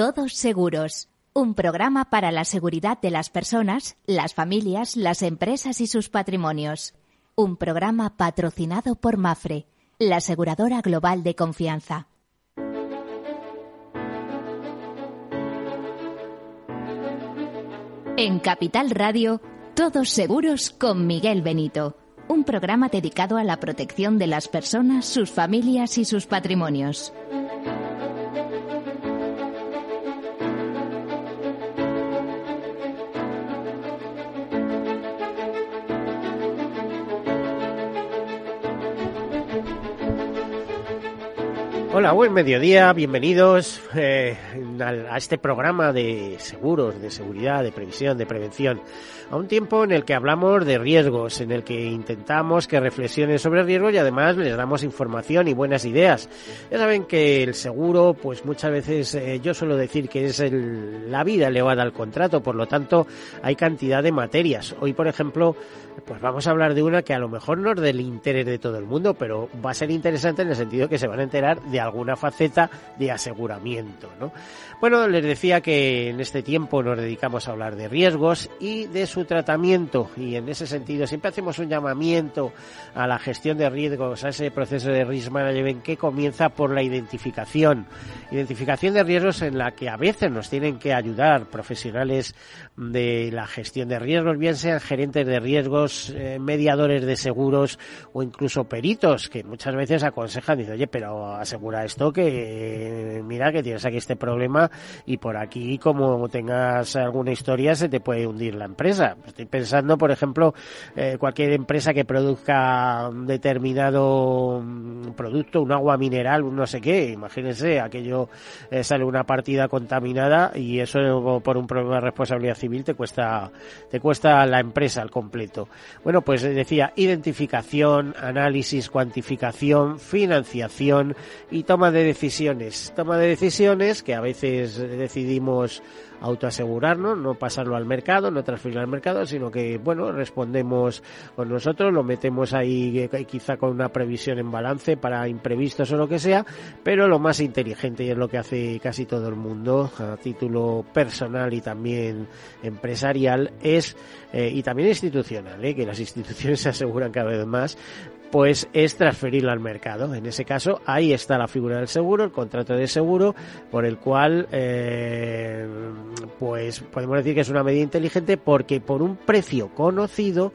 Todos Seguros, un programa para la seguridad de las personas, las familias, las empresas y sus patrimonios. Un programa patrocinado por Mafre, la aseguradora global de confianza. En Capital Radio, Todos Seguros con Miguel Benito, un programa dedicado a la protección de las personas, sus familias y sus patrimonios. Hola, buen mediodía, bienvenidos eh, a este programa de seguros, de seguridad, de previsión, de prevención. A un tiempo en el que hablamos de riesgos, en el que intentamos que reflexionen sobre riesgos y además les damos información y buenas ideas. Ya saben que el seguro, pues muchas veces eh, yo suelo decir que es la vida elevada al contrato, por lo tanto hay cantidad de materias. Hoy, por ejemplo, pues vamos a hablar de una que a lo mejor no es del interés de todo el mundo, pero va a ser interesante en el sentido que se van a enterar de alguna faceta de aseguramiento, ¿no? Bueno, les decía que en este tiempo nos dedicamos a hablar de riesgos y de su tratamiento y en ese sentido siempre hacemos un llamamiento a la gestión de riesgos, a ese proceso de risk management que comienza por la identificación. Identificación de riesgos en la que a veces nos tienen que ayudar profesionales de la gestión de riesgos, bien sean gerentes de riesgos, eh, mediadores de seguros o incluso peritos que muchas veces aconsejan, dicen, oye, pero asegura esto que mira que tienes aquí este problema y por aquí como tengas alguna historia se te puede hundir la empresa. Estoy pensando, por ejemplo, eh, cualquier empresa que produzca un determinado mm, producto, un agua mineral, un no sé qué, imagínense, aquello eh, sale una partida contaminada y eso por un problema de responsabilidad civil te cuesta te cuesta la empresa al completo. Bueno, pues decía identificación, análisis, cuantificación, financiación y toma de decisiones. Toma de decisiones que a veces decidimos autoasegurarnos, no pasarlo al mercado, no transferirlo al mercado, sino que, bueno, respondemos con nosotros, lo metemos ahí eh, quizá con una previsión en balance para imprevistos o lo que sea, pero lo más inteligente y es lo que hace casi todo el mundo a título personal y también empresarial es, eh, y también institucional, eh, que las instituciones se aseguran cada vez más, pues es transferirlo al mercado. En ese caso, ahí está la figura del seguro, el contrato de seguro, por el cual, eh, pues podemos decir que es una medida inteligente porque por un precio conocido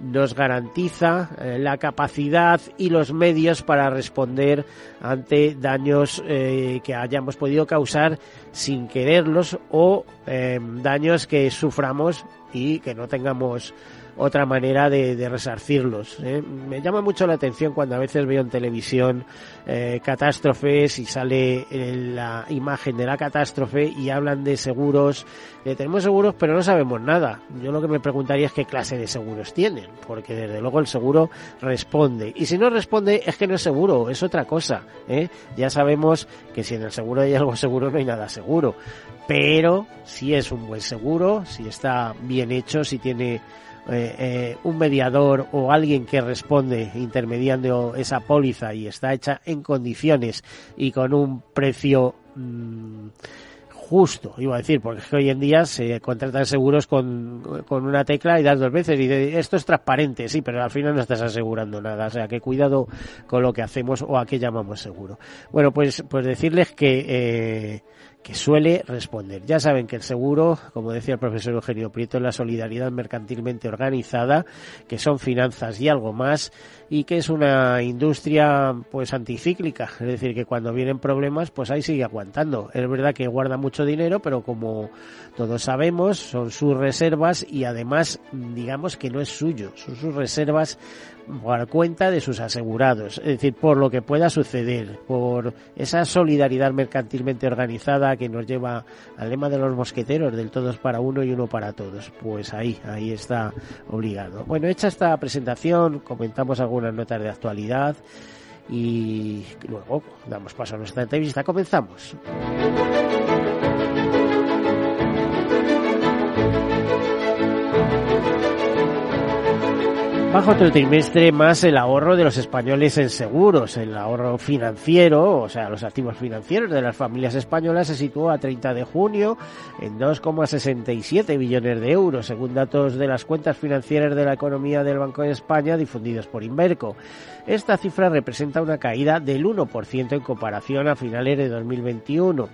nos garantiza eh, la capacidad y los medios para responder ante daños eh, que hayamos podido causar sin quererlos o daños que suframos y que no tengamos otra manera de, resarcirlos. ¿eh? Me llama mucho la atención cuando a veces veo en televisión eh, catástrofes y sale la imagen de la catástrofe y hablan de seguros. tenemos seguros pero no sabemos nada. Yo lo que me preguntaría es qué clase de seguros tienen, porque desde luego el seguro responde. Y si no responde es que no es seguro, es otra cosa. ¿eh? Ya sabemos que si en el seguro hay algo seguro no hay nada seguro. Pero si es un buen seguro, si está bien hecho, si tiene eh, eh, un mediador o alguien que responde intermediando esa póliza y está hecha en condiciones y con un precio mm, justo, iba a decir, porque hoy en día se contratan seguros con, con una tecla y das dos veces y esto es transparente, sí, pero al final no estás asegurando nada, o sea que cuidado con lo que hacemos o a qué llamamos seguro. Bueno, pues, pues decirles que eh, que suele responder. Ya saben que el seguro, como decía el profesor Eugenio Prieto, es la solidaridad mercantilmente organizada, que son finanzas y algo más, y que es una industria pues anticíclica, es decir, que cuando vienen problemas, pues ahí sigue aguantando. Es verdad que guarda mucho dinero, pero como todos sabemos, son sus reservas y además, digamos que no es suyo, son sus reservas por cuenta de sus asegurados, es decir, por lo que pueda suceder, por esa solidaridad mercantilmente organizada que nos lleva al lema de los mosqueteros del todos para uno y uno para todos. Pues ahí, ahí está obligado. Bueno, hecha esta presentación, comentamos algunas notas de actualidad y luego damos paso a nuestra entrevista. Comenzamos. Bajo otro trimestre más el ahorro de los españoles en seguros. El ahorro financiero, o sea, los activos financieros de las familias españolas se situó a 30 de junio en 2,67 billones de euros, según datos de las cuentas financieras de la economía del Banco de España difundidos por Inverco. Esta cifra representa una caída del 1% en comparación a finales de 2021.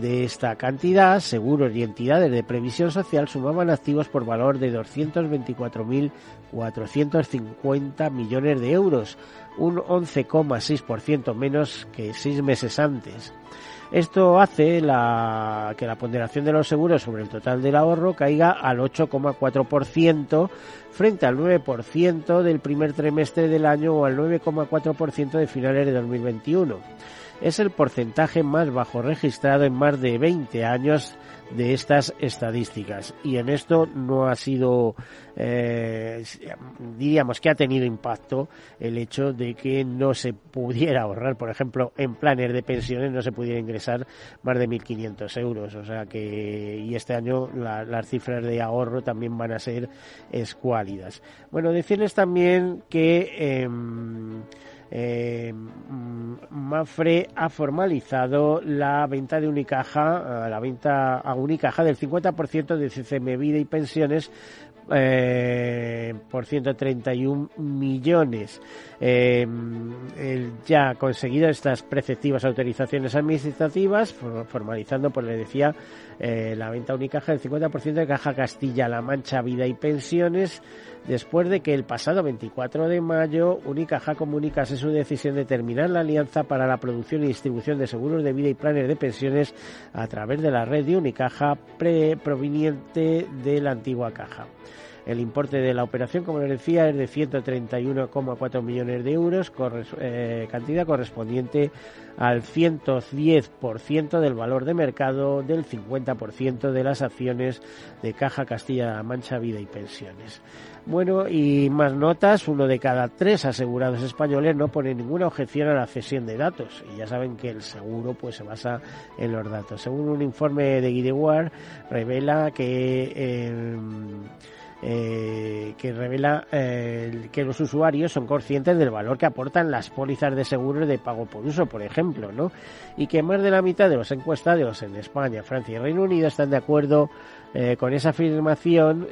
De esta cantidad, seguros y entidades de previsión social sumaban activos por valor de 224.450 millones de euros, un 11,6% menos que seis meses antes. Esto hace que la ponderación de los seguros sobre el total del ahorro caiga al 8,4% frente al 9% del primer trimestre del año o al 9,4% de finales de 2021 es el porcentaje más bajo registrado en más de 20 años de estas estadísticas. Y en esto no ha sido, eh, diríamos que ha tenido impacto el hecho de que no se pudiera ahorrar, por ejemplo, en planes de pensiones no se pudiera ingresar más de 1.500 euros. O sea que, y este año las cifras de ahorro también van a ser escuálidas. Bueno, decirles también que, em, eh, Mafre ha formalizado la venta de Unicaja, eh, la venta a Unicaja del 50% de CCM Vida y Pensiones eh, por 131 millones. Eh, ya ha conseguido estas preceptivas autorizaciones administrativas, formalizando, pues le decía, eh, la venta Unicaja del 50% de Caja Castilla-La Mancha Vida y Pensiones, después de que el pasado 24 de mayo Unicaja comunicase su decisión de terminar la alianza para la producción y distribución de seguros de vida y planes de pensiones a través de la red de Unicaja proveniente de la antigua caja. El importe de la operación, como les decía, es de 131,4 millones de euros, eh, cantidad correspondiente al 110% del valor de mercado del 50% de las acciones de Caja Castilla-La Mancha Vida y Pensiones. Bueno, y más notas, uno de cada tres asegurados españoles no pone ninguna objeción a la cesión de datos. Y ya saben que el seguro pues se basa en los datos. Según un informe de Guidewar, revela que... Eh, eh, que revela eh, que los usuarios son conscientes del valor que aportan las pólizas de seguros de pago por uso, por ejemplo, ¿no? Y que más de la mitad de los encuestados en España, Francia y Reino Unido están de acuerdo eh, con esa afirmación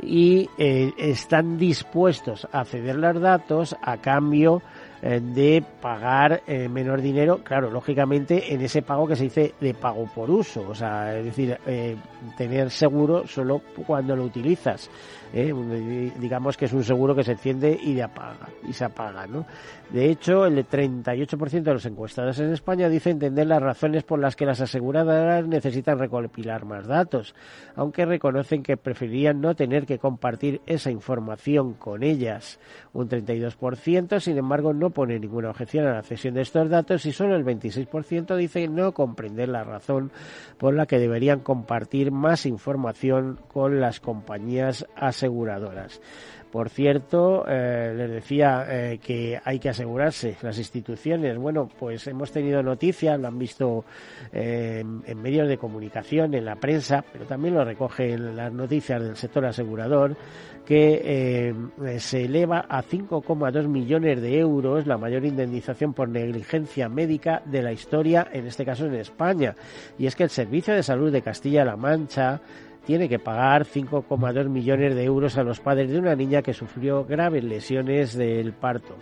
y están dispuestos a ceder los datos a cambio eh, de pagar eh, menor dinero, claro, lógicamente en ese pago que se dice de pago por uso, o sea, es decir, eh, tener seguro solo cuando lo utilizas. Digamos que es un seguro que se enciende y, de apaga, y se apaga. ¿no? De hecho, el 38% de los encuestados en España dice entender las razones por las que las aseguradoras necesitan recopilar más datos, aunque reconocen que preferirían no tener que compartir esa información con ellas. Un 32%, sin embargo, no pone ninguna objeción a la cesión de estos datos y solo el 26% dice no comprender la razón por la que deberían compartir más información con las compañías aseguradoras. Por cierto, eh, les decía eh, que hay que asegurarse las instituciones. Bueno, pues hemos tenido noticias, lo han visto eh, en medios de comunicación, en la prensa, pero también lo recogen las noticias del sector asegurador, que se eleva a 5,2 millones de euros la mayor indemnización por negligencia médica de la historia, en este caso en España. Y es que el Servicio de Salud de Castilla-La Mancha tiene que pagar 5,2 millones de euros a los padres de una niña que sufrió graves lesiones del parto.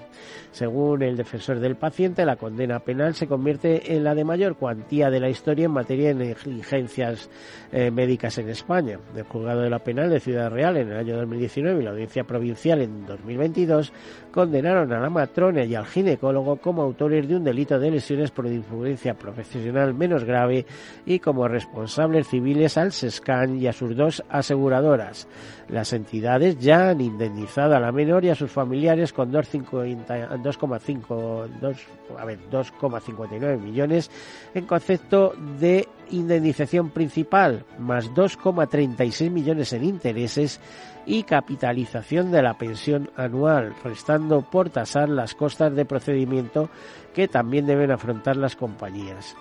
Según el defensor del paciente, la condena penal se convierte en la de mayor cuantía de la historia en materia de negligencias eh, médicas en España. El juzgado de la penal de Ciudad Real en el año 2019 y la audiencia provincial en 2022 condenaron a la matrona y al ginecólogo como autores de un delito de lesiones por influencia profesional menos grave y como responsables civiles al SESCAN y a sus dos aseguradoras. Las entidades ya han indemnizado a la menor y a sus familiares con 2,59 millones en concepto de indemnización principal, más 2,36 millones en intereses y capitalización de la pensión anual, restando por tasar las costas de procedimiento que también deben afrontar las compañías.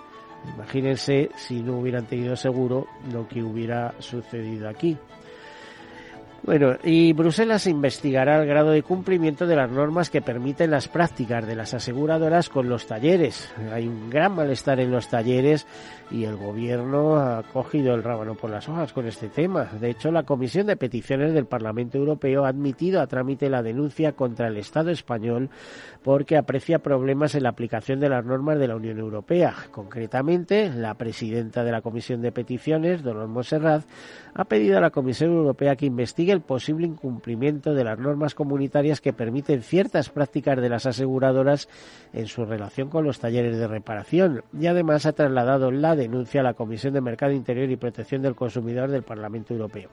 Imagínense si no hubieran tenido seguro lo que hubiera sucedido aquí. Bueno, y Bruselas investigará el grado de cumplimiento de las normas que permiten las prácticas de las aseguradoras con los talleres. Hay un gran malestar en los talleres y el gobierno ha cogido el rábano por las hojas con este tema. De hecho, la Comisión de Peticiones del Parlamento Europeo ha admitido a trámite la denuncia contra el Estado español porque aprecia problemas en la aplicación de las normas de la Unión Europea. Concretamente, la presidenta de la Comisión de Peticiones, Dolores Monserrat, ha pedido a la Comisión Europea que investigue el posible incumplimiento de las normas comunitarias que permiten ciertas prácticas de las aseguradoras en su relación con los talleres de reparación y además ha trasladado la denuncia a la Comisión de Mercado Interior y Protección del Consumidor del Parlamento Europeo.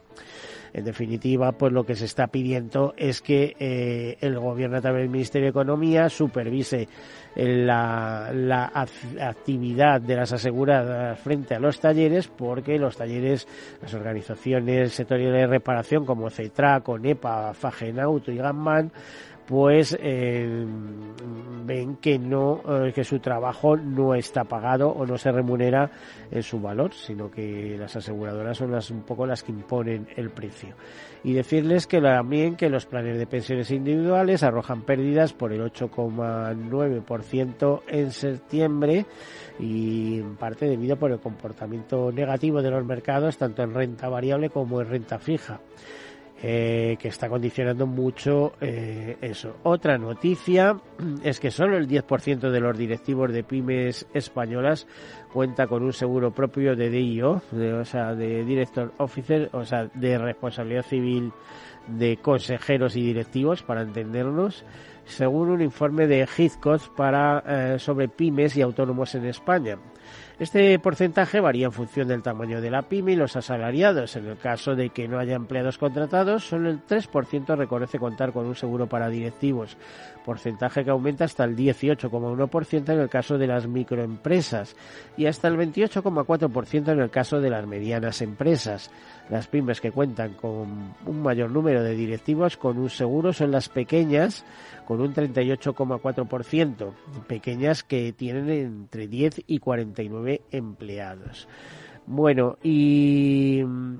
En definitiva, pues lo que se está pidiendo es que eh, el gobierno a través del Ministerio de Economía supervise la, la actividad de las aseguradas frente a los talleres, porque los talleres, las organizaciones sectoriales de reparación como CETRA, CONEPA, Fagenauto y Gamman, pues eh, ven que no eh, que su trabajo no está pagado o no se remunera en su valor sino que las aseguradoras son las un poco las que imponen el precio. Y decirles que también que los planes de pensiones individuales arrojan pérdidas por el 8,9% en septiembre y en parte debido por el comportamiento negativo de los mercados tanto en renta variable como en renta fija eh, que está condicionando mucho eh, eso. Otra noticia es que solo el 10% de los directivos de pymes españolas cuenta con un seguro propio de DIO, o sea, de Director Officer, o sea, de responsabilidad civil de consejeros y directivos, para entendernos, según un informe de Heathcote para, eh, sobre pymes y autónomos en España. Este porcentaje varía en función del tamaño de la pyme y los asalariados. En el caso de que no haya empleados contratados, solo el 3% reconoce contar con un seguro para directivos, porcentaje que aumenta hasta el 18,1% en el caso de las microempresas y hasta el 28,4% en el caso de las medianas empresas. Las pymes que cuentan con un mayor número de directivos con un seguro son las pequeñas, con un 38,4%, pequeñas que tienen entre 10 y 49 empleados. Bueno, y mm,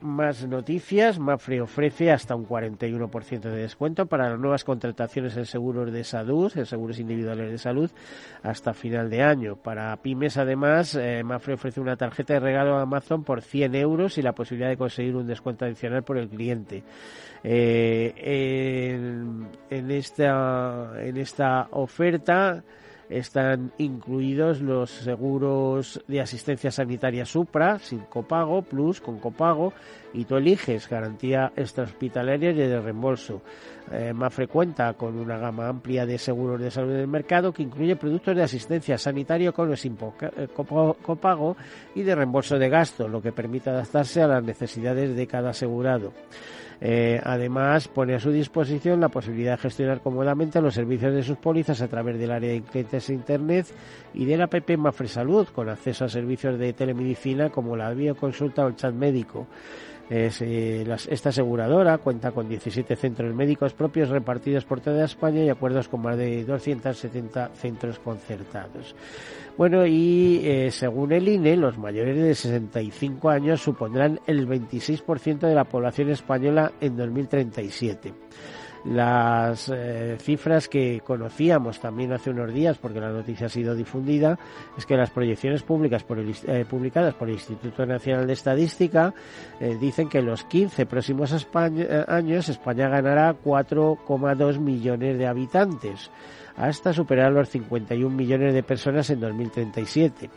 más noticias. Mafre ofrece hasta un 41% de descuento para las nuevas contrataciones en seguros de salud, en seguros individuales de salud, hasta final de año. Para pymes, además, eh, Mafre ofrece una tarjeta de regalo a Amazon por 100 euros y la posibilidad de conseguir un descuento adicional por el cliente. Eh, en, esta, en esta oferta están incluidos los seguros de asistencia sanitaria Supra, sin copago, Plus, con copago, y tú eliges garantía extrahospitalaria y de reembolso. Eh, más frecuenta con una gama amplia de seguros de salud en el mercado que incluye productos de asistencia sanitaria con sin eh, copago y de reembolso de gasto, lo que permite adaptarse a las necesidades de cada asegurado. Eh, además, pone a su disposición la posibilidad de gestionar cómodamente los servicios de sus pólizas a través del área de clientes de Internet y de la app Mafre Salud, con acceso a servicios de telemedicina como la videoconsulta o el chat médico. Eh, esta aseguradora cuenta con 17 centros médicos propios repartidos por toda España y acuerdos con más de 270 centros concertados. Bueno, y eh, según el INE, los mayores de 65 años supondrán el 26% de la población española en 2037 las eh, cifras que conocíamos también hace unos días, porque la noticia ha sido difundida, es que las proyecciones públicas por el, eh, publicadas por el Instituto Nacional de Estadística eh, dicen que en los 15 próximos años España ganará 4,2 millones de habitantes, hasta superar los 51 millones de personas en 2037.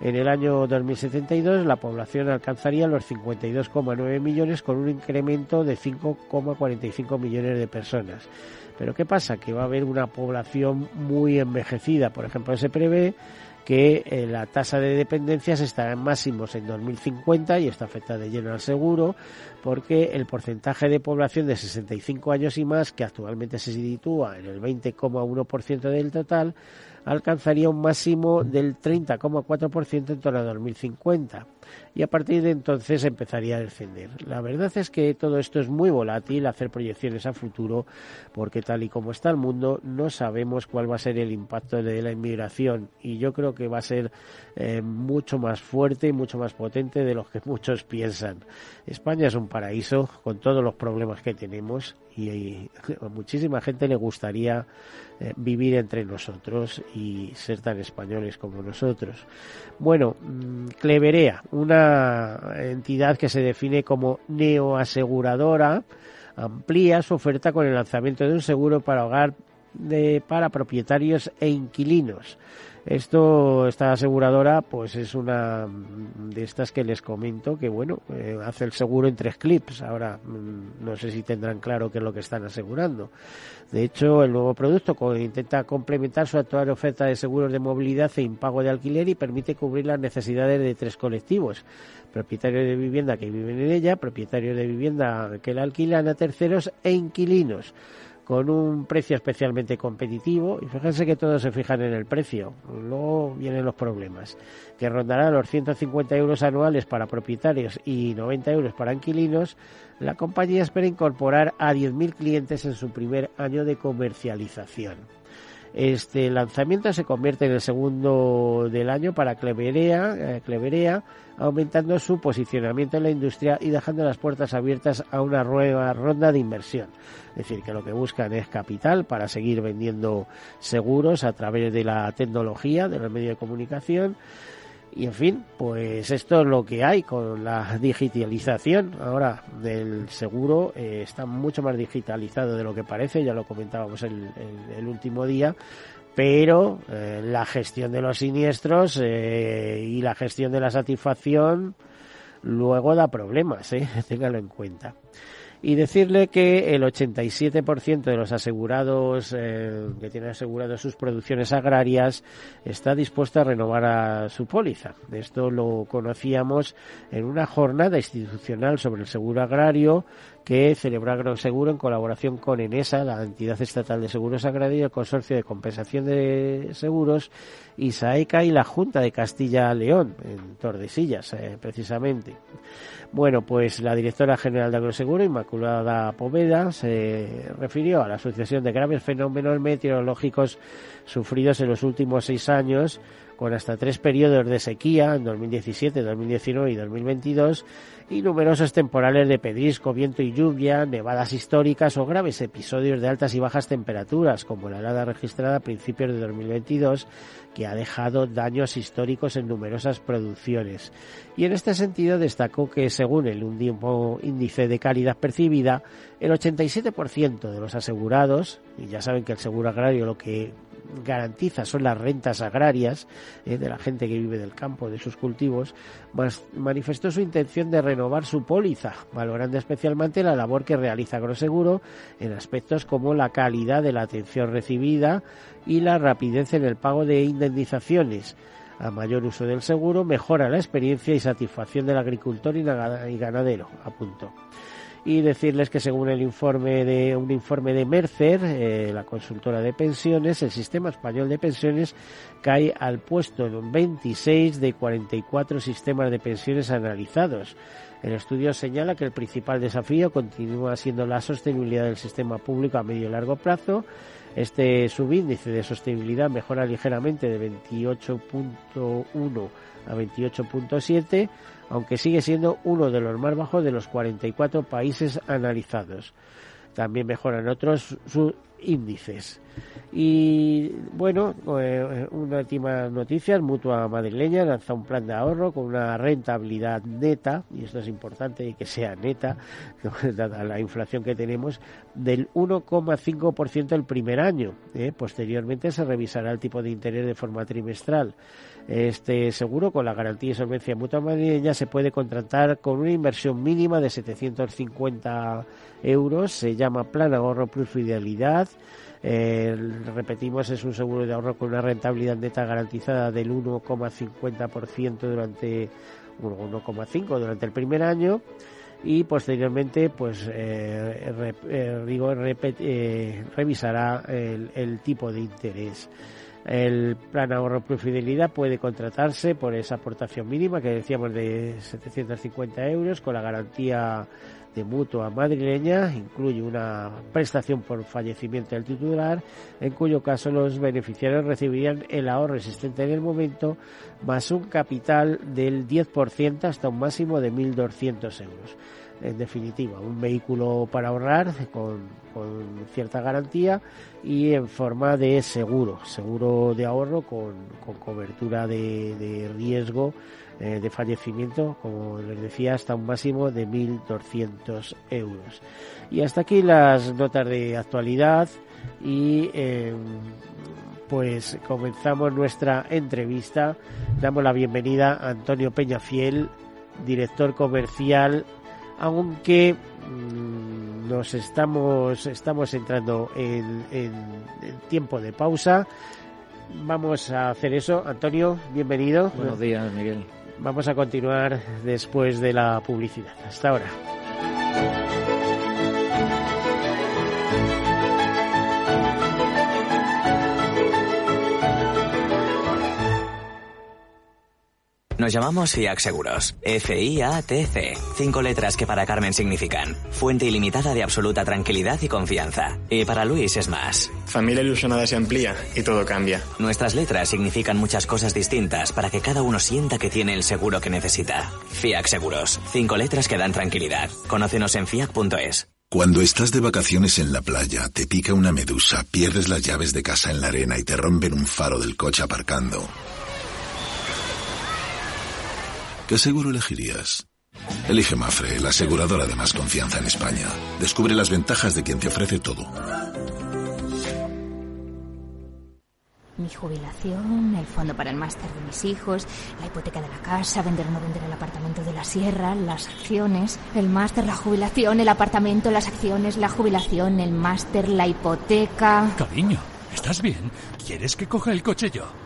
En el año 2072 la población alcanzaría los 52,9 millones con un incremento de 5,45 millones de personas. Pero ¿qué pasa? Que va a haber una población muy envejecida. Por ejemplo, se prevé que eh, la tasa de dependencias estará en máximos en 2050 y esto afecta de lleno al seguro porque el porcentaje de población de 65 años y más, que actualmente se sitúa en el 20,1% del total, alcanzaría un máximo del 30,4% en torno a 2050 y a partir de entonces empezaría a descender. La verdad es que todo esto es muy volátil, hacer proyecciones a futuro, porque tal y como está el mundo no sabemos cuál va a ser el impacto de la inmigración y yo creo que va a ser eh, mucho más fuerte y mucho más potente de lo que muchos piensan. España es un paraíso con todos los problemas que tenemos y, a muchísima gente le gustaría eh, vivir entre nosotros y ser tan españoles como nosotros. Bueno, mm, Cleverea, una entidad que se define como neoaseguradora, amplía su oferta con el lanzamiento de un seguro para hogar de, para propietarios e inquilinos. Esto, esta aseguradora, pues es una de estas que les comento que, bueno, eh, hace el seguro en tres clips. Ahora, mm, no sé si tendrán claro qué es lo que están asegurando. De hecho, el nuevo producto intenta complementar su actual oferta de seguros de movilidad e impago de alquiler y permite cubrir las necesidades de tres colectivos. Propietarios de vivienda que viven en ella, propietarios de vivienda que la alquilan a terceros e inquilinos con un precio especialmente competitivo y fíjense que todos se fijan en el precio, luego vienen los problemas, que rondará los 150 euros anuales para propietarios y 90 euros para inquilinos, la compañía espera incorporar a 10.000 clientes en su primer año de comercialización. Este lanzamiento se convierte en el segundo del año para Cleverea, eh, aumentando su posicionamiento en la industria y dejando las puertas abiertas a una nueva ronda de inversión. Es decir, que lo que buscan es capital para seguir vendiendo seguros a través de la tecnología, de los medios de comunicación y en fin, pues esto es lo que hay con la digitalización ahora del seguro. Eh, está mucho más digitalizado de lo que parece, ya lo comentábamos el, último día. Pero eh, la gestión de los siniestros eh, y la gestión de la satisfacción luego da problemas, ¿eh? téngalo en cuenta y decirle que el 87% de los asegurados eh, que tienen asegurado sus producciones agrarias está dispuesto a renovar a su póliza. Esto lo conocíamos en una jornada institucional sobre el seguro agrario que celebró Agroseguro en colaboración con ENESA, la entidad estatal de seguros agrarios, el consorcio de compensación de seguros, y SAECA y la Junta de Castilla-León, en Tordesillas, eh, precisamente. Bueno, pues la directora general de Agroseguro, Inmaculada Poveda, se refirió a la asociación de graves fenómenos meteorológicos sufridos en los últimos seis años, con hasta tres periodos de sequía en 2017, 2019 y 2022 y numerosos temporales de pedrisco, viento y lluvia, nevadas históricas o graves episodios de altas y bajas temperaturas, como la helada registrada a principios de 2022, que ha dejado daños históricos en numerosas producciones. Y en este sentido destacó que, según el índice de calidad percibida, el 87% de los asegurados, y ya saben que el seguro agrario lo que garantiza son las rentas agrarias eh, de la gente que vive del campo, de sus cultivos, manifestó su intención de renovar su póliza, valorando especialmente la labor que realiza Agroseguro en aspectos como la calidad de la atención recibida y la rapidez en el pago de indemnizaciones. A mayor uso del seguro mejora la experiencia y satisfacción del agricultor y ganadero, apuntó y decirles que según el informe de un informe de Mercer, eh, la consultora de pensiones, el sistema español de pensiones cae al puesto 26 de 44 sistemas de pensiones analizados. El estudio señala que el principal desafío continúa siendo la sostenibilidad del sistema público a medio y largo plazo. Este subíndice de sostenibilidad mejora ligeramente de 28.1 a 28.7 aunque sigue siendo uno de los más bajos de los 44 países analizados. También mejoran otros sus índices. Y bueno, eh, una última noticia, Mutua Madrileña lanza un plan de ahorro con una rentabilidad neta, y esto es importante que sea neta, dada la inflación que tenemos, del 1,5% el primer año. ¿eh? Posteriormente se revisará el tipo de interés de forma trimestral. Este seguro, con la garantía y solvencia mutua madrileña, se puede contratar con una inversión mínima de 750 euros. Se llama Plan Ahorro Plus Fidelidad. Repetimos, es un seguro de ahorro con una rentabilidad neta garantizada del 1,50% durante 1,5 durante el primer año y posteriormente pues eh, eh, eh revisará el, el, tipo de interés. El plan ahorro fidelidad puede contratarse por esa aportación mínima que decíamos de 750 euros con la garantía de mutua madrileña incluye una prestación por fallecimiento del titular, en cuyo caso los beneficiarios recibirían el ahorro existente en el momento más un capital del 10% hasta un máximo de 1.200 euros. En definitiva, un vehículo para ahorrar con, cierta garantía y en forma de seguro, seguro de ahorro con, cobertura de riesgo eh, de fallecimiento, como les decía, hasta un máximo de 1.200 euros. Y hasta aquí las notas de actualidad y em, pues comenzamos nuestra entrevista. Damos la bienvenida a Antonio Peñafiel, director comercial, aunque mm, nos estamos, estamos entrando en, en tiempo de pausa. Vamos a hacer eso. Antonio, bienvenido. Buenos días, Miguel. Vamos a continuar después de la publicidad. Hasta ahora. Nos llamamos FIAC Seguros. F-I-A-T-C. Cinco letras que para Carmen significan fuente ilimitada de absoluta tranquilidad y confianza. Y para Luis es más. Familia ilusionada se amplía y todo cambia. Nuestras letras significan muchas cosas distintas para que cada uno sienta que tiene el seguro que necesita. FIAC Seguros. Cinco letras que dan tranquilidad. Conócenos en fiac.es. Cuando estás de vacaciones en la playa, te pica una medusa, pierdes las llaves de casa en la arena y te rompen un faro del coche aparcando. ¿Qué seguro elegirías? Elige Mafre, la aseguradora de más confianza en España. Descubre las ventajas de quien te ofrece todo. Mi jubilación, el fondo para el máster de mis hijos, la hipoteca de la casa, vender o no vender el apartamento de la sierra, las acciones, el máster, la jubilación, el apartamento, las acciones, la jubilación, el máster, la hipoteca. Cariño, ¿estás bien? ¿Quieres que coja el coche yo?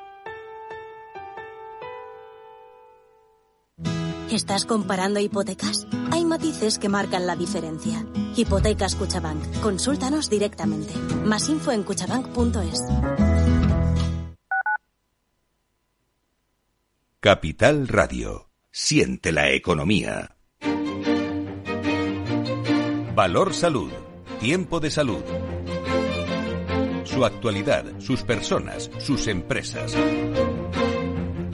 ¿Estás comparando hipotecas? Hay matices que marcan la diferencia. Hipotecas Cuchabank. Consúltanos directamente. Más info en cuchabank.es. Capital Radio. Siente la economía. Valor Salud. Tiempo de salud. Su actualidad, sus personas, sus empresas.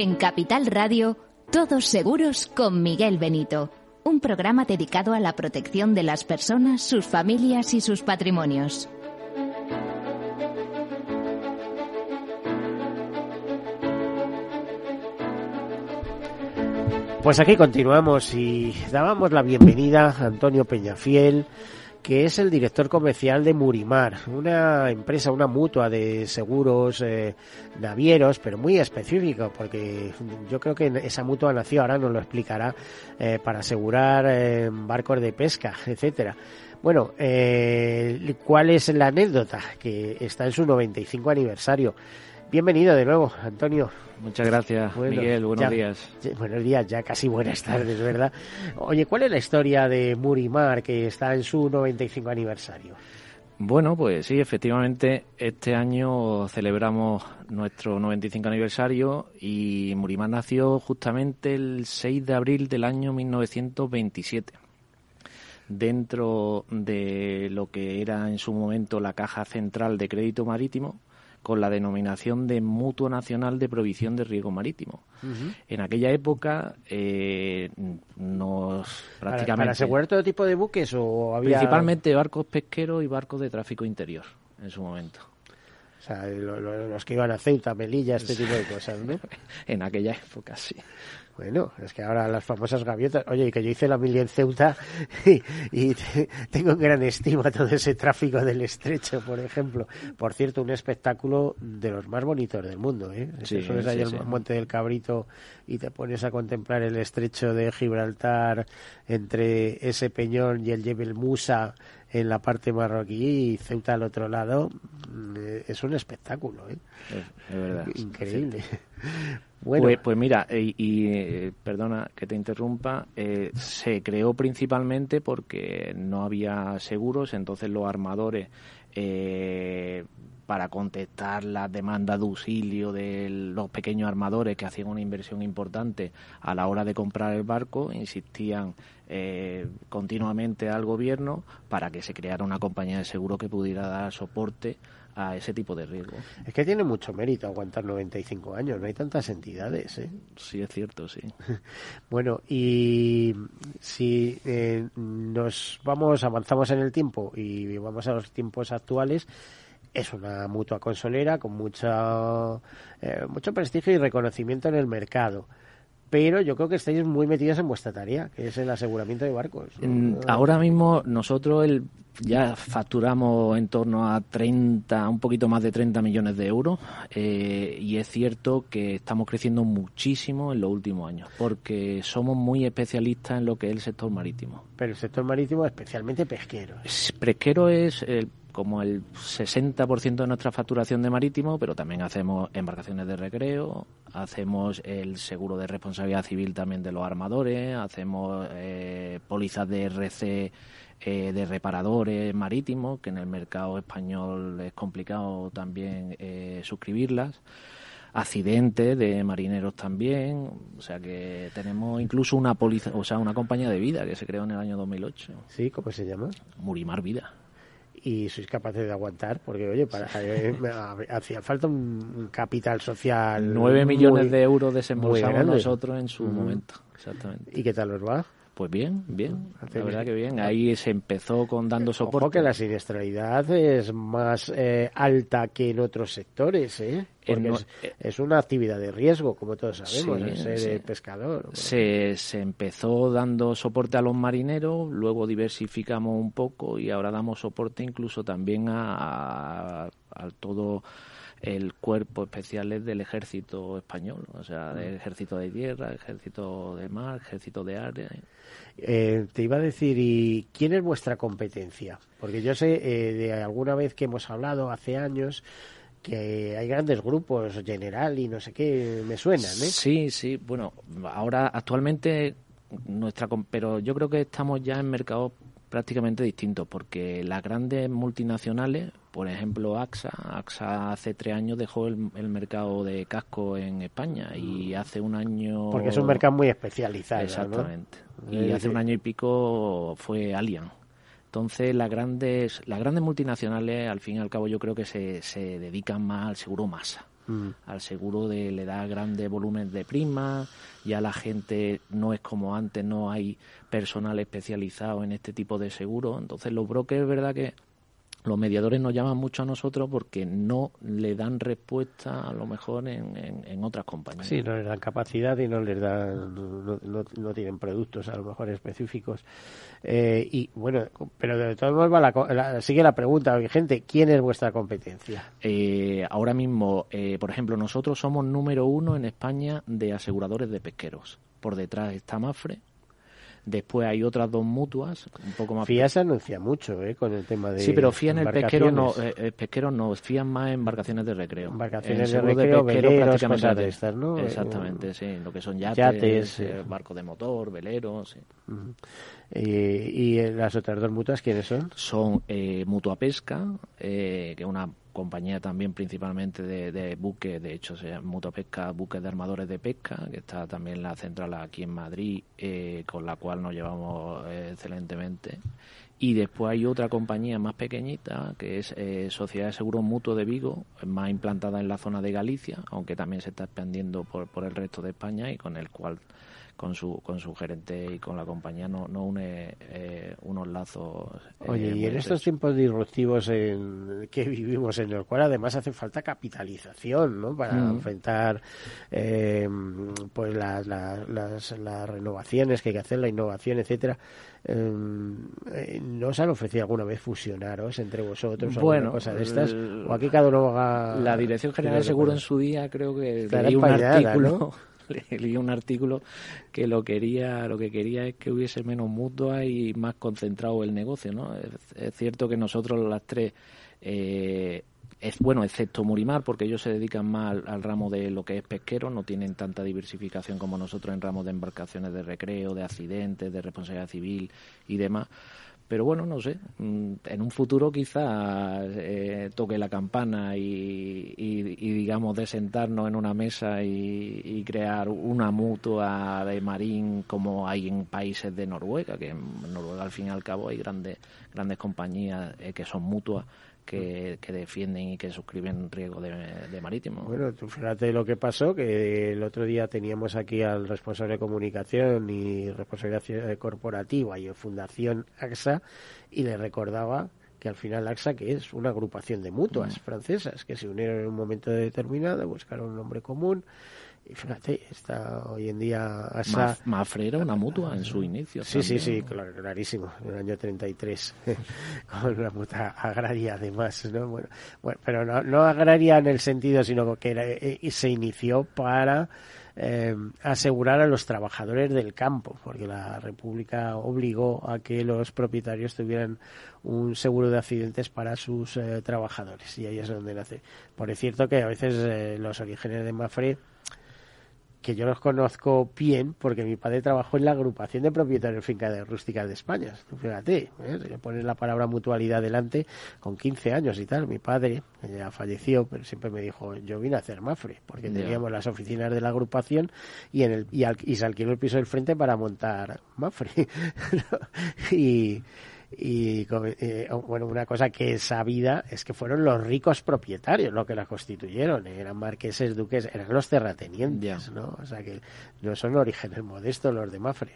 En Capital Radio, Todos Seguros con Miguel Benito, un programa dedicado a la protección de las personas, sus familias y sus patrimonios. Pues aquí continuamos y dábamos la bienvenida a Antonio Peñafiel, que es el director comercial de Murimar, una empresa, una mutua de seguros eh, navieros, pero muy específico, porque yo creo que esa mutua nació, ahora nos lo explicará, eh, para asegurar eh, barcos de pesca, etcétera. Bueno, ¿cuál es la anécdota? Que está en su 95 aniversario. Bienvenido de nuevo, Antonio. Muchas gracias, Bueno, Miguel. Buenos ya- días. ya- buenos días, ya casi buenas tardes, ¿verdad? Oye, ¿cuál es la historia de Murimar que está en su 95 aniversario? Bueno, pues sí, efectivamente, este año celebramos nuestro 95 aniversario y Murimar nació justamente el 6 de abril del año 1927 dentro de lo que era en su momento la Caja Central de Crédito Marítimo con la denominación de Mutuo Nacional de Provisión de Riesgo Marítimo. En aquella época eh, nos ¿Para, prácticamente para asegurar todo tipo de buques o había...? Principalmente barcos pesqueros y barcos de tráfico interior en su momento. O sea, lo- lo- los que iban a Ceuta, Melilla, este tipo de cosas, ¿no? En aquella época, sí. Bueno, es que ahora las famosas gaviotas. Oye, que yo hice la mili en Ceuta y, y te- tengo en gran estima todo ese tráfico del estrecho, por ejemplo. Por cierto, un espectáculo de los más bonitos del mundo, ¿eh? Sí, subes ahí sí, al. Monte del Cabrito y te pones a contemplar el estrecho de Gibraltar entre ese peñón y el Jebel Musa en la parte marroquí y Ceuta al otro lado. Mm, eh, Es un espectáculo, ¿eh? Es, es verdad. Increíble. Bueno, Pues, pues mira, eh, y eh, perdona que te interrumpa, eh, se creó principalmente porque no había seguros, entonces los armadores, eh, para contestar las demandas de auxilio de los pequeños armadores que hacían una inversión importante a la hora de comprar el barco, insistían eh, continuamente al gobierno para que se creara una compañía de seguro que pudiera dar soporte a ese tipo de riesgo. Es que tiene mucho mérito aguantar 95 años, no hay tantas entidades, ¿eh? Sí, es cierto, sí. Bueno, y si eh, nos vamos, avanzamos en el tiempo y vamos a los tiempos actuales, es una mutua consolera con mucho, eh, mucho prestigio y reconocimiento en el mercado. Pero yo creo que estáis muy metidos en vuestra tarea, que es el aseguramiento de barcos. Mm, Ahora mismo nosotros el, ya facturamos en torno a 30, un poquito más de 30 millones de euros eh, y es cierto que estamos creciendo muchísimo en los últimos años porque somos muy especialistas en lo que es el sector marítimo. Pero el sector marítimo, especialmente pesquero. Pesquero es el- como el 60% de nuestra facturación de marítimo, pero también hacemos embarcaciones de recreo, hacemos el seguro de responsabilidad civil también de los armadores, hacemos eh, pólizas de RC eh, de reparadores marítimos, que en el mercado español es complicado también eh, suscribirlas accidentes de marineros también, o sea que tenemos incluso una póliza, o sea, una compañía de vida que se creó en el año 2008. Sí, ¿cómo se llama? Murimar Vida. Y sois capaces de aguantar, porque oye, para, eh, hacía falta un, capital social. 9 millones muy- de euros desembolsamos nosotros en su momento. Exactamente. ¿Y qué tal os va? Pues bien, bien. La verdad que bien. Ahí se empezó con dando Ojo soporte. que la siniestralidad es más eh, alta que en otros sectores, ¿eh? Porque no- es, es una actividad de riesgo, como todos sabemos, Sí, el ser sí. pescador. Se, se empezó dando soporte a los marineros, luego diversificamos un poco y ahora damos soporte incluso también a, a- a todo el cuerpo especial es del ejército español, o sea, del ejército de tierra, ejército de mar, ejército de área. Eh, te iba a decir, ¿y quién es vuestra competencia? Porque yo sé eh, de alguna vez que hemos hablado hace años que hay grandes grupos, General y no sé qué, me suenan, ¿eh? Sí, sí, bueno, ahora actualmente nuestra, pero yo creo que estamos ya en mercados prácticamente distintos, porque las grandes multinacionales, por ejemplo AXA, AXA hace tres años dejó el, mercado de casco en España y mm. hace un año... Porque es un mercado muy especializado. Exactamente. Y hace un año y pico fue Allianz. Entonces, las grandes, las grandes multinacionales, al fin y al cabo, yo creo que se, se dedican más al seguro masa. Mm. Al seguro de le da grandes volúmenes de prima, ya la gente no es como antes, no hay personal especializado en este tipo de seguro. Entonces, los brokers, verdad que los mediadores nos llaman mucho a nosotros porque no le dan respuesta a lo mejor en, en, otras compañías. Sí, no les dan capacidad y no les dan, no, no, tienen productos a lo mejor específicos. Eh, y bueno, pero de todos modos la, sigue la pregunta, gente, ¿quién es vuestra competencia? Eh, ahora mismo, eh, por ejemplo, nosotros somos número uno en España de aseguradores de pesqueros. Por detrás está Mafre, Después hay otras dos mutuas, un poco más. FIA se anuncia mucho, ¿eh? Con el tema de. Sí, pero FIA en el pesquero no, eh, el pesquero no, FIA más embarcaciones de recreo. Embarcaciones de recreo, de veleros, cosas de estas, ¿no? Exactamente, sí. Lo que son yates, eh, barcos de motor, veleros, sí. ¿Y, las otras dos mutuas quiénes son? Son eh, Mutua Pesca, que es una compañía también principalmente de, de buques, de hecho se llama Pesca, buques de armadores de pesca, que está también la central aquí en Madrid, eh, con la cual nos llevamos excelentemente. Y después hay otra compañía más pequeñita, que es eh, Sociedad de Seguros Mutuo de Vigo, más implantada en la zona de Galicia, aunque también se está expandiendo por, por el resto de España y con el cual con su, con su gerente y con la compañía no, no une eh, unos lazos. Eh, Oye, y en estos tiempos disruptivos en que vivimos, en el cual además hace falta capitalización, ¿no? Para mm. enfrentar eh, pues las, las, las, renovaciones que hay que hacer, la innovación, etcétera. ¿No os han ofrecido alguna vez fusionaros entre vosotros o alguna cosa de estas? ¿O aquí cada uno haga...? La Dirección General de Seguro en su día creo que un artículo... leí un artículo que lo quería, lo que quería es que hubiese menos mutua y más concentrado el negocio, ¿no? Es, cierto que nosotros las tres eh, es bueno, excepto Murimar, porque ellos se dedican más al, ramo de lo que es pesquero, no tienen tanta diversificación como nosotros en ramos de embarcaciones de recreo, de accidentes, de responsabilidad civil y demás. Pero bueno, no sé, mm, en un futuro quizá eh, toque la campana y, digamos de sentarnos en una mesa y, crear una mutua de marín como hay en países de Noruega, que en Noruega al fin y al cabo hay grandes, grandes compañías eh, que son mutuas que, defienden y que suscriben riesgo de, marítimo. Bueno, tú fíjate lo que pasó, que el otro día teníamos aquí al responsable de comunicación y responsabilidad corporativa y Fundación AXA y le recordaba que al final AXA, que es una agrupación de mutuas mm. francesas que se unieron en un momento determinado, buscaron un nombre común fíjate, está hoy en día ASA... Mafre era una mutua en su inicio. Sí, sí, sí, clarísimo, en el año 33, con una mutua agraria además, ¿no? Bueno, bueno pero no, no agraria en el sentido, sino que era, eh, se inició para eh, asegurar a los trabajadores del campo, porque la República obligó a que los propietarios tuvieran un seguro de accidentes para sus eh, trabajadores, y ahí es donde nace. Por cierto que a veces los orígenes de Mafre que yo los conozco bien porque mi padre trabajó en la agrupación de propietarios fincas rústicas de España. Fíjate, ¿eh? poner la palabra mutualidad delante con 15 años y tal. Mi padre, ya falleció, pero siempre me dijo, yo vine a hacer Mafre, porque teníamos las oficinas de la agrupación y, en el, y, y se alquiló el piso del frente para montar Mafre. y y eh, bueno, una cosa que es sabida es que fueron los ricos propietarios los que la constituyeron, ¿eh? eran marqueses, duques, eran los terratenientes, ¿no? O sea que no son orígenes modestos los de Mafre.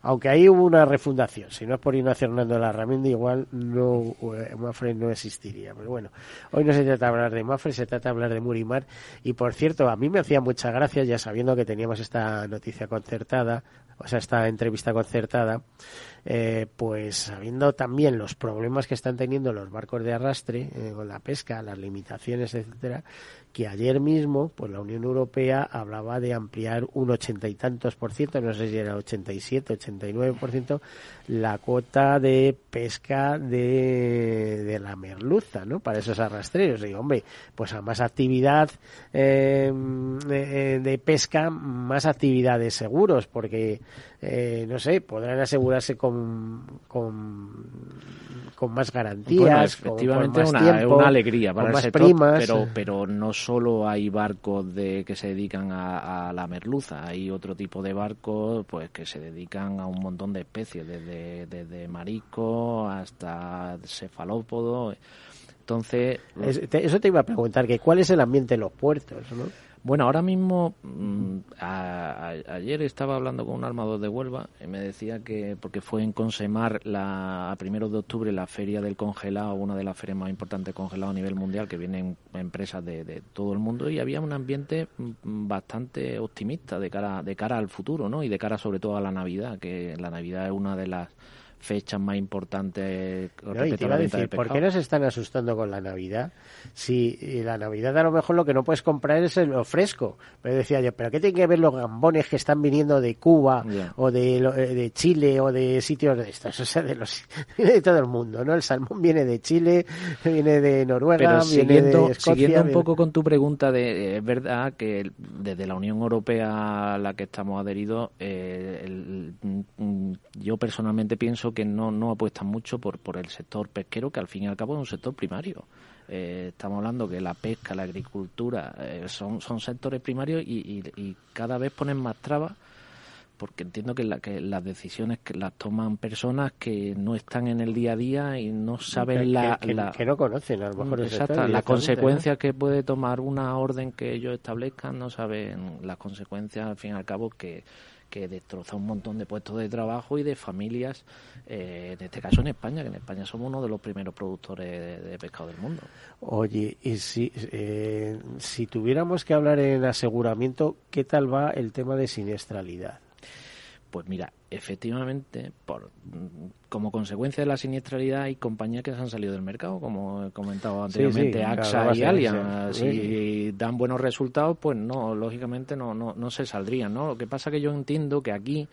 Aunque ahí hubo una refundación, si no es por Ignacio Hernando de la Ramienda, igual no eh, Mafre no existiría. Pero bueno, hoy no se trata de hablar de Mafre, se trata de hablar de Murimar. Y por cierto, a mí me hacía mucha gracia, ya sabiendo que teníamos esta noticia concertada, o sea, esta entrevista concertada, pues sabiendo también los problemas que están teniendo los barcos de arrastre eh, con la pesca, las limitaciones, etcétera, que ayer mismo, pues la Unión Europea hablaba de ampliar un ochenta y tantos por ciento, no sé si era 87, 89 por ciento, la cuota de pesca de, de la merluza, ¿no? Para esos arrastreros. Y hombre, pues a más actividad eh, de, de, pesca, más actividades seguros, porque, eh, no sé, podrán asegurarse con, con, con más garantías, bueno, efectivamente con, con más una, tiempo, una alegría para con el más primas. pero, pero no solo hay barcos de que se dedican a, a, la merluza, hay otro tipo de barcos pues que se dedican a un montón de especies, desde, desde marisco hasta cefalópodo. Entonces, eso te iba a preguntar, que cuál es el ambiente en los puertos, ¿no? Bueno, ahora mismo, a, a, ayer estaba hablando con un armador de Huelva y me decía que, porque fue en Consemar la, a primeros de octubre la feria del congelado, una de las ferias más importantes de congelado a nivel mundial, que vienen empresas de, de, todo el mundo y había un ambiente bastante optimista de cara, de cara al futuro, ¿no? Y de cara sobre todo a la Navidad, que la Navidad es una de las fechas más importantes no, y te iba a decir, ¿por qué nos están asustando con la Navidad? Si la Navidad a lo mejor lo que no puedes comprar es lo fresco. Pero decía yo, ¿pero qué tiene que ver los gambones que están viniendo de Cuba yeah. o de, de, Chile o de sitios de estos? O sea, de, los, de todo el mundo, ¿no? El salmón viene de Chile, viene de Noruega, Pero viene siguiendo, de Escocia. Siguiendo un poco con tu pregunta, de, es verdad que desde la Unión Europea a la que estamos adheridos, eh, el, yo personalmente pienso que no, no apuestan mucho por, por el sector pesquero, que al fin y al cabo es un sector primario. Eh, estamos hablando que la pesca, la agricultura eh, son, son sectores primarios y, y, y, cada vez ponen más trabas porque entiendo que, la, que, las decisiones que las toman personas que no están en el día a día y no saben que, la, que, la, que, no conocen a lo mejor exacto, las consecuencias ¿no? que puede tomar una orden que ellos establezcan no saben las consecuencias al fin y al cabo que que destroza un montón de puestos de trabajo y de familias, eh, en este caso en España, que en España somos uno de los primeros productores de, de pescado del mundo. Oye, y si, eh, si tuviéramos que hablar en aseguramiento, ¿qué tal va el tema de siniestralidad? Pues mira, efectivamente, por, como consecuencia de la siniestralidad hay compañías que se han salido del mercado, como he comentado anteriormente, sí, sí, AXA claro, y Allianz. Sí. Si dan buenos resultados, pues no, lógicamente no, no, no se saldrían, ¿no? Lo que pasa que yo entiendo que aquí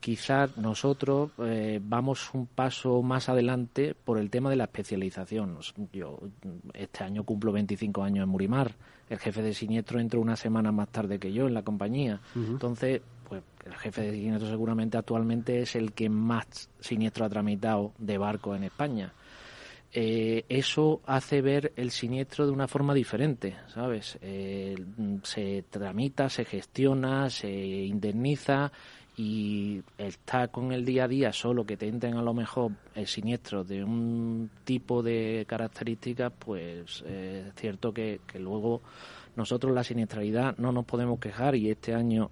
quizás nosotros eh, vamos un paso más adelante por el tema de la especialización. Yo este año cumplo 25 años en Murimar. El jefe de siniestro entró una semana más tarde que yo en la compañía. Uh -huh. Entonces, pues el jefe de siniestro seguramente actualmente es el que más siniestro ha tramitado de barco en España. Eh, eso hace ver el siniestro de una forma diferente, ¿sabes? Eh, se tramita, se gestiona, se indemniza y está con el día a día solo que te entren a lo mejor el siniestro de un tipo de características, pues eh, es cierto que, que luego nosotros la siniestralidad no nos podemos quejar y este año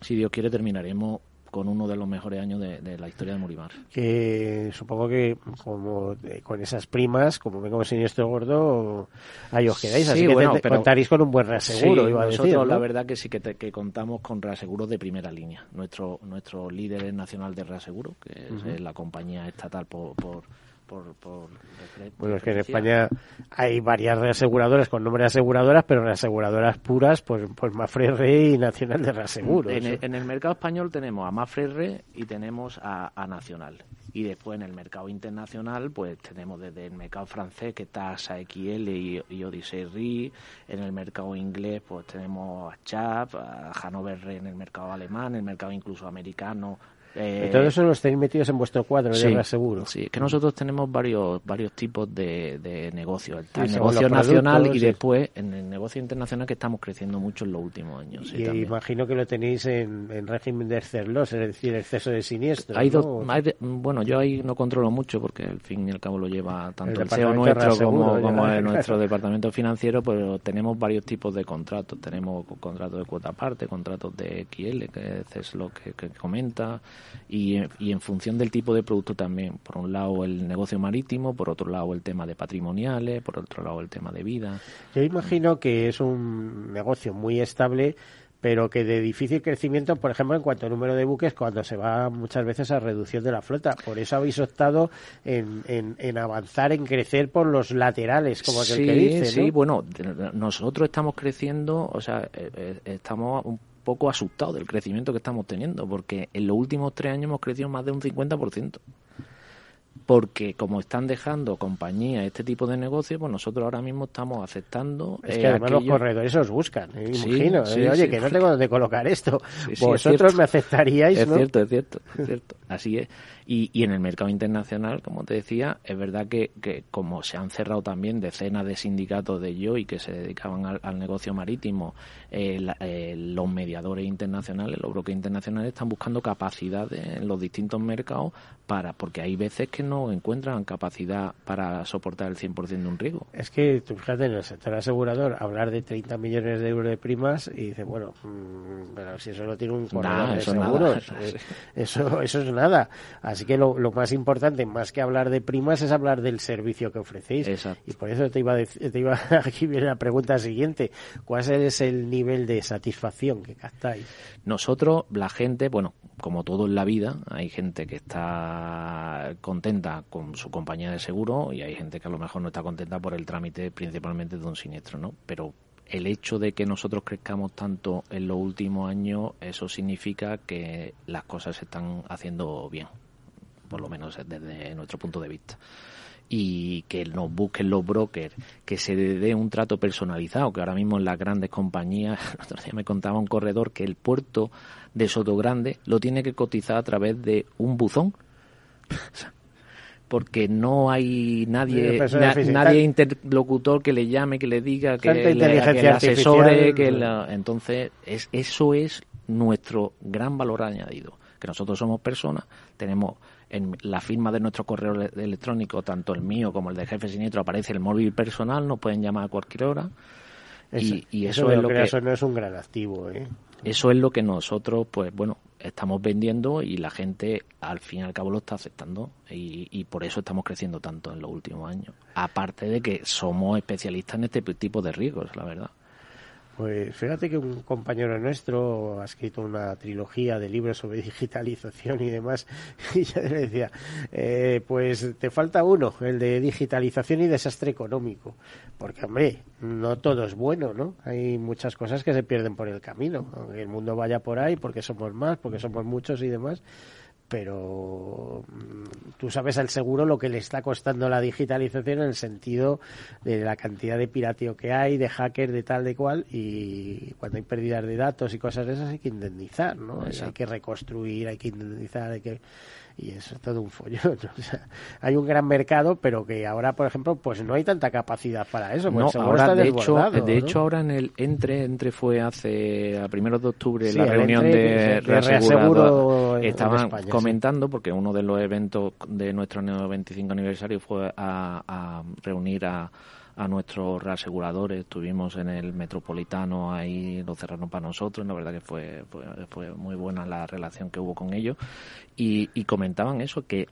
si Dios quiere, terminaremos con uno de los mejores años de, de la historia de Murimar. Que supongo que como eh, con esas primas, como vengo siniestro gordo, ahí os quedáis, sí, así que te, pero, contaréis con un buen reaseguro, sí, iba a nosotros decir, ¿no? la verdad que sí que, te, que contamos con reaseguros de primera línea. Nuestro nuestro líder es Nacional de Reaseguro, que uh -huh. es la compañía estatal por, por por, por bueno, es que en España hay varias reaseguradoras con nombre de aseguradoras, pero reaseguradoras puras, pues, pues Mafre Re y Nacional de Reaseguros. En el, en el mercado español tenemos a Mafre Re y tenemos a, a, Nacional. Y después en el mercado internacional, pues tenemos desde el mercado francés, que está ASA XL y, y Odyssey Re. En el mercado inglés, pues tenemos a Chap, a Hanover Re en el mercado alemán, en el mercado incluso americano, eh, todo eso los tenéis metidos en vuestro cuadro sí, de reaseguro. Sí, que nosotros tenemos varios varios tipos de, de negocios. El, el negocio nacional y después en el negocio internacional que estamos creciendo mucho en los últimos años. y imagino que lo tenéis en, en régimen de excelos, es decir, exceso de siniestro. Hay ¿no? dos, hay, bueno, yo ahí no controlo mucho porque al fin y al cabo lo lleva tanto el, el CEO nuestro como, como el nuestro departamento financiero, pero tenemos varios tipos de contratos. Tenemos contratos de cuota aparte, contratos de XL, que es lo que, que comenta y, y, en función del tipo de producto también. Por un lado el negocio marítimo, por otro lado el tema de patrimoniales, por otro lado el tema de vida. Yo imagino que es un negocio muy estable pero que de difícil crecimiento, por ejemplo, en cuanto al número de buques, cuando se va muchas veces a reducción de la flota. Por eso habéis optado en, en, avanzar, en crecer por los laterales, como aquel que dice. Sí, bueno, nosotros estamos creciendo, o sea, eh, eh, estamos un poco asustados del crecimiento que estamos teniendo, porque en los últimos tres años hemos crecido más de un 50% porque como están dejando compañía este tipo de negocio, pues nosotros ahora mismo estamos aceptando. Es que eh, además los corredores os buscan, ¿eh? imagino. ¿eh? Oye, que no tengo dónde colocar esto. Vosotros me aceptaríais, es Cierto, es cierto, es cierto. Así es. Y, y en el mercado internacional, como te decía, es verdad que, que como se han cerrado también decenas de sindicatos de yo y que se dedicaban al, negocio marítimo, eh, los mediadores internacionales, los brokers internacionales están buscando capacidad en los distintos mercados para porque hay veces que no encuentran capacidad para soportar el 100% de un riesgo. Es que, tú fíjate, en el sector asegurador, hablar de 30 millones de euros de primas y dice, bueno, mm, pero si eso no tiene un corredor de seguros, eh, eso, eso es nada. Así que lo, más importante, más que hablar de primas, es hablar del servicio que ofrecéis. Y por eso te iba a decir, te iba aquí viene la pregunta siguiente. ¿Cuál es el nivel de satisfacción que captáis? Nosotros, la gente, bueno, como todo en la vida, hay gente que está contenta con su compañía de seguro y hay gente que a lo mejor no está contenta por el trámite principalmente de un siniestro, ¿no? Pero el hecho de que nosotros crezcamos tanto en los últimos años, eso significa que las cosas se están haciendo bien, por lo menos desde nuestro punto de vista. Y que nos busquen los brokers, que se dé un trato personalizado, que ahora mismo en las grandes compañías, el otro día me contaba un corredor que el puerto de Soto Grande lo tiene que cotizar a través de un buzón. Porque no hay nadie nadie interlocutor que le llame que le diga que, le, asesore que entonces es, eso es nuestro gran valor añadido que nosotros somos personas tenemos en la firma de nuestro correo electrónico tanto el mío como el de jefe siniestro aparece el móvil personal nos pueden llamar a cualquier hora. Y, eso, es lo que eso no es un gran activo ¿eh? eso es lo que nosotros pues bueno estamos vendiendo y la gente al fin y al cabo lo está aceptando y, y, por eso estamos creciendo tanto en los últimos años. Aparte de que somos especialistas en este tipo de riesgos, la verdad. Pues fíjate que un compañero nuestro ha escrito una trilogía de libros sobre digitalización y demás, y yo le decía, eh, pues te falta uno, el de digitalización y desastre económico, porque hombre, no todo es bueno, ¿no? Hay muchas cosas que se pierden por el camino, aunque el mundo vaya por ahí, porque somos más, porque somos muchos y demás, pero mm, tú sabes al seguro lo que le está costando la digitalización en el sentido de la cantidad de pirateo que hay, de hackers, de tal, de cual, y cuando hay pérdidas de datos y cosas de esas hay que indemnizar, ¿no? Hay que reconstruir, hay que indemnizar, hay que y eso es todo un follón. O sea, hay un gran mercado, pero que ahora, por ejemplo, pues no hay tanta capacidad para eso. No, ahora de hecho, de hecho ahora en el entre entre fue hace a primeros de octubre la reunión de, reaseguro, estaban comentando porque uno de los eventos de nuestro 25 aniversario fue a reunir a a nuestros reaseguradores. Estuvimos en el Metropolitano, ahí lo cerraron para nosotros. La verdad que fue, fue, muy buena la relación que hubo con ellos. Y, y comentaban eso, que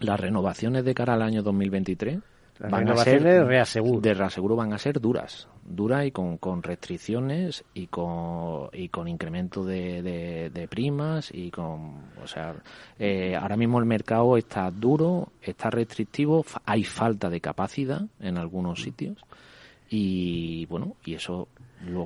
las renovaciones de cara al año 2023 van a ser de reaseguro. de reaseguro van a ser duras duras y con, con restricciones y con y con incremento de, de, primas y con o sea eh, ahora mismo el mercado está duro está restrictivo hay falta de capacidad en algunos sitios y bueno y eso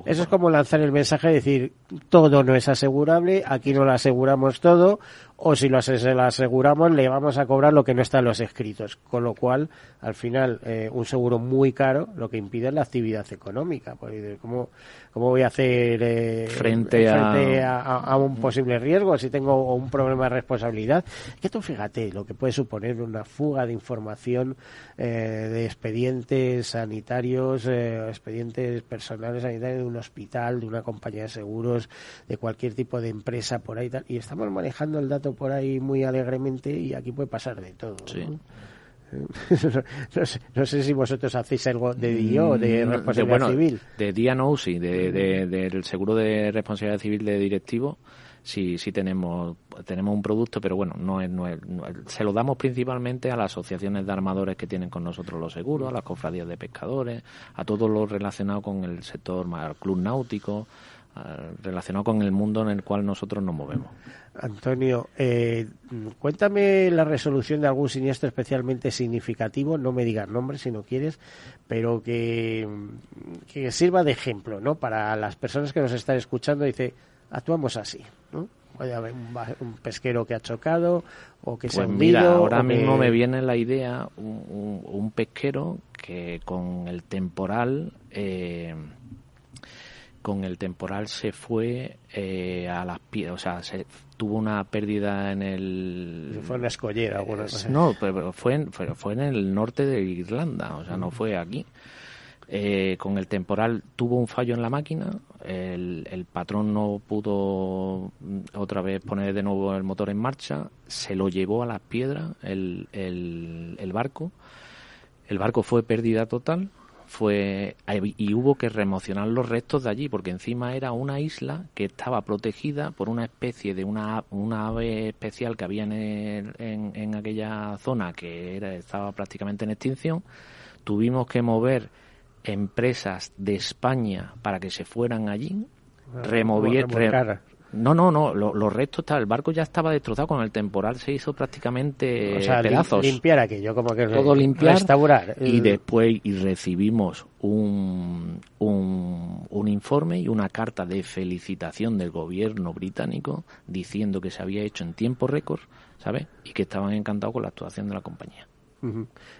eso es como lanzar el mensaje de decir todo no es asegurable aquí no lo aseguramos todo o si lo aseguramos le vamos a cobrar lo que no está en los escritos. Con lo cual, al final, eh, un seguro muy caro lo que impide es la actividad económica. Pues, ¿cómo, ¿Cómo voy a hacer eh, frente, a... un posible riesgo si tengo un problema de responsabilidad? Que tú fíjate lo que puede suponer una fuga de información eh, de expedientes sanitarios, expedientes personales sanitarios de un hospital, de una compañía de seguros, de cualquier tipo de empresa por ahí. Tal, y estamos manejando el dato por ahí muy alegremente y aquí puede pasar de todo. ¿no? sé, si vosotros hacéis algo de día o de mm, responsabilidad civil. De día no, sí, de, del seguro de responsabilidad civil de directivo sí, sí tenemos, tenemos un producto, pero bueno, no es, no es, se lo damos principalmente a las asociaciones de armadores que tienen con nosotros los seguros, a las cofradías de pescadores, a todos los relacionados con el sector, al club náutico, relacionado con el mundo en el cual nosotros nos movemos. Antonio, eh, cuéntame la resolución de algún siniestro especialmente significativo, no me digas nombre si no quieres, pero que, que sirva de ejemplo, ¿no? Para las personas que nos están escuchando, dice, actuamos así, ¿no? Puede haber un, pesquero que ha chocado o que se ha pues mira, ahora mismo me viene la idea un, un, pesquero que con el temporal eh, con el temporal se fue eh, a las piedras, o sea, se tuvo una pérdida en el... Fue en la escollera, cosa. No, pero fue en, fue, en el norte de Irlanda, o sea, no fue aquí. Eh, con el temporal tuvo un fallo en la máquina, el, el, patrón no pudo mm, otra vez poner de nuevo el motor en marcha, se lo llevó a las piedras el, el, el barco, el barco fue pérdida total, fue y hubo que remocionar los restos de allí porque encima era una isla que estaba protegida por una especie de una, una ave especial que había en, en, aquella zona que era, estaba prácticamente en extinción. Tuvimos que mover empresas de España para que se fueran allí remover, no, no, no, los restos, el barco ya estaba destrozado, con el temporal se hizo prácticamente o sea, pedazos. limpiar aquello, como que todo limpiar, restaurar. Y después y recibimos un, un, un informe y una carta de felicitación del gobierno británico diciendo que se había hecho en tiempo récord, ¿sabes? Y que estaban encantados con la actuación de la compañía.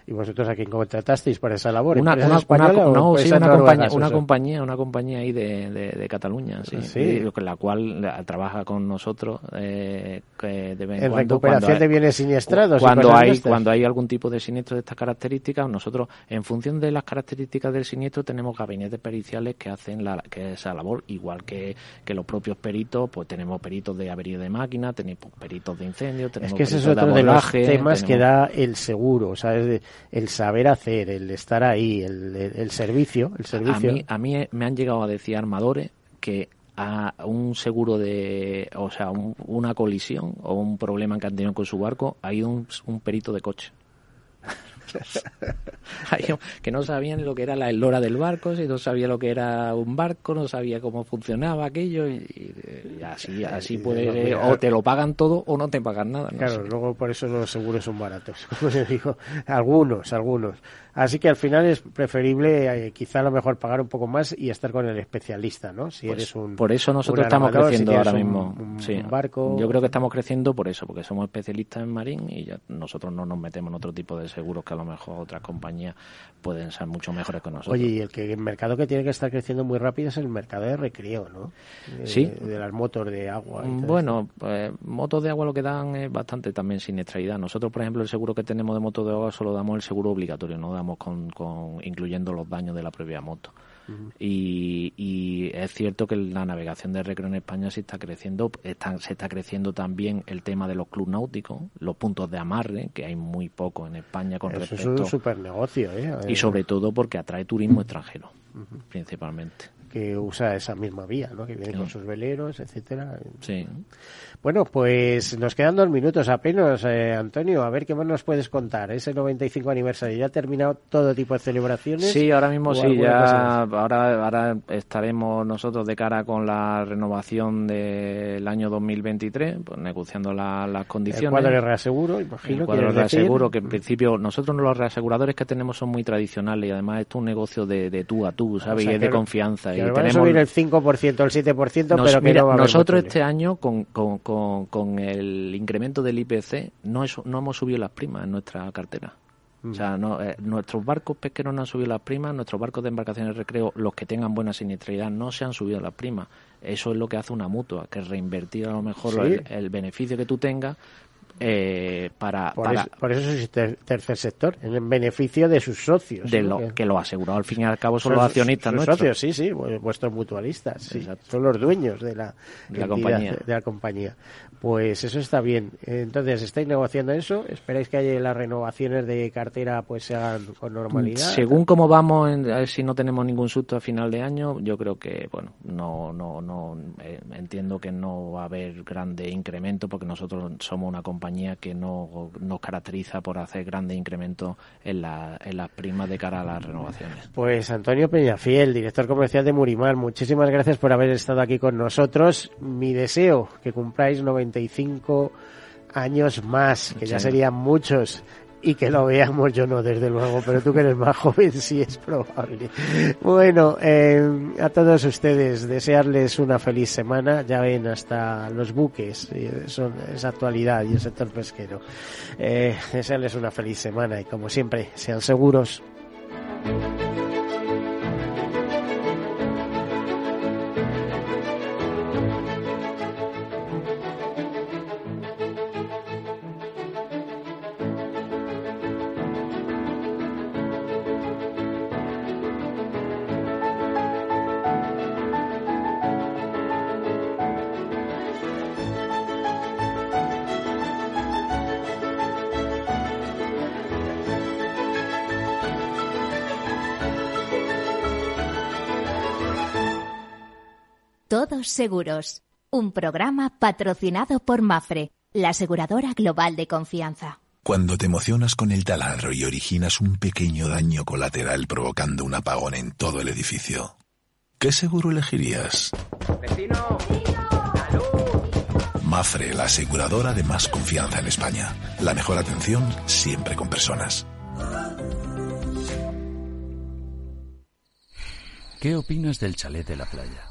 ¿Y vosotros a quién contratasteis para esa labor? Una, una, no, sí, una, compañía, una compañía, una compañía ahí de, de, Cataluña, sí, ¿Sí? la cual trabaja con nosotros eh, de en, recuperación de bienes siniestrados. Cuando hay, cuando hay algún tipo de siniestro de estas características, nosotros, en función de las características del siniestro, tenemos gabinetes periciales que hacen la, que esa labor, igual que, que los propios peritos, pues tenemos peritos de avería de máquina, tenemos peritos de incendio, tenemos Es que ese es otro de, los temas que da el seguro o sea, es el saber hacer, el estar ahí, el, servicio, el servicio. A mí, a mí me han llegado a decir armadores que a un seguro de, o sea, una colisión o un problema que han tenido con su barco, ha ido un perito de coche. que no sabían lo que era la eslora del barco, si no sabía lo que era un barco, no sabía cómo funcionaba aquello y, así así puede o te lo pagan todo o no te pagan nada. claro, luego por eso los seguros son baratos, como se dijo, algunos, algunos. Así que al final es preferible eh, quizá a lo mejor pagar un poco más y estar con el especialista, ¿no? Si pues eres un Por eso nosotros estamos creciendo ahora mismo. sí. barco. Yo creo que estamos creciendo por eso, porque somos especialistas en marín y ya nosotros no nos metemos en otro tipo de seguros que a lo mejor otras compañías pueden ser mucho mejores con nosotros. Oye, y el, que, el mercado que tiene que estar creciendo muy rápido es el mercado de recreo, ¿no? sí. De las motos de agua. bueno, pues motos de agua lo que dan es bastante también siniestralidad. Nosotros, por ejemplo, el seguro que tenemos de motos de agua solo damos el seguro obligatorio, no damos con, con incluyendo los daños de la propia moto. Y, es cierto que la navegación de recreo en España sí está creciendo, se está creciendo también el tema de los clubes náuticos, los puntos de amarre, que hay muy poco en España con Eso respecto. es un super negocio, ¿eh? Y sobre todo porque atrae turismo extranjero, principalmente que usa esa misma vía, ¿no? Que viene con sus veleros, etcétera. Sí. Bueno, pues nos quedan dos minutos apenas, eh, Antonio. A ver qué más nos puedes contar. Ese 95 aniversario, ¿ya ha terminado todo tipo de celebraciones? Sí, ahora mismo sí, ya ahora, ahora estaremos nosotros de cara con la renovación del año 2023, pues negociando las condiciones. El cuadro de reaseguro, imagino. El cuadro de reaseguro, que en principio nosotros los reaseguradores que tenemos son muy tradicionales y además esto es un negocio de, tú a tú, ¿sabes? y es de confianza. y tenemos... a subir el 5% el 7%, pero que no va a Nosotros este año con, con con, el incremento del IPC no, no hemos subido las primas en nuestra cartera. O sea, no, eh, nuestros barcos pesqueros no han subido las primas, nuestros barcos de embarcaciones de recreo, los que tengan buena siniestralidad, no se han subido las primas. Eso es lo que hace una mutua, que reinvertir a lo mejor el, beneficio que tú tengas eh, para, por, Eso, por eso es el tercer sector, en beneficio de sus socios. De lo que, lo aseguró al fin y al cabo son, los accionistas sus socios, sí, sí, vuestros mutualistas, son los dueños de la, la compañía. de la compañía. Pues eso está bien. Entonces, ¿estáis negociando eso? ¿Esperáis que haya las renovaciones de cartera pues se hagan con normalidad? Según cómo vamos, en, si no tenemos ningún susto a final de año, yo creo que, bueno, no, no, no, eh, entiendo que no va a haber grande incremento porque nosotros somos una compañía que no nos caracteriza por hacer grandes incrementos en, la, en las primas de cara a las renovaciones. Pues Antonio Peñafiel, director comercial de Murimar, muchísimas gracias por haber estado aquí con nosotros. Mi deseo que cumpláis 95 años más, que ya serían muchos y que lo veamos, yo no, desde luego, pero tú que eres más joven sí es probable. Bueno, eh, a todos ustedes, desearles una feliz semana, ya ven, hasta los buques, eh, son, es actualidad y el sector pesquero. Eh, desearles una feliz semana y como siempre, sean seguros. Todos Seguros, un programa patrocinado por Mafre, la aseguradora global de confianza. Cuando te emocionas con el taladro y originas un pequeño daño colateral provocando un apagón en todo el edificio, ¿qué seguro elegirías? ¡Vecino! Mafre, la aseguradora de más confianza en España. La mejor atención siempre con personas. ¿Qué opinas del chalet de la playa?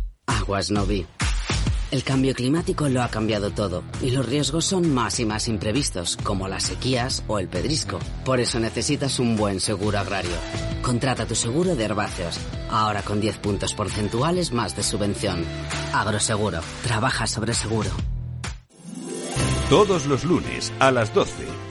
aguas no vi. El cambio climático lo ha cambiado todo y los riesgos son más y más imprevistos, como las sequías o el pedrisco. Por eso necesitas un buen seguro agrario. Contrata tu seguro de herbáceos, ahora con 10 puntos porcentuales más de subvención. Agroseguro, trabaja sobre seguro. Todos los lunes a las 12,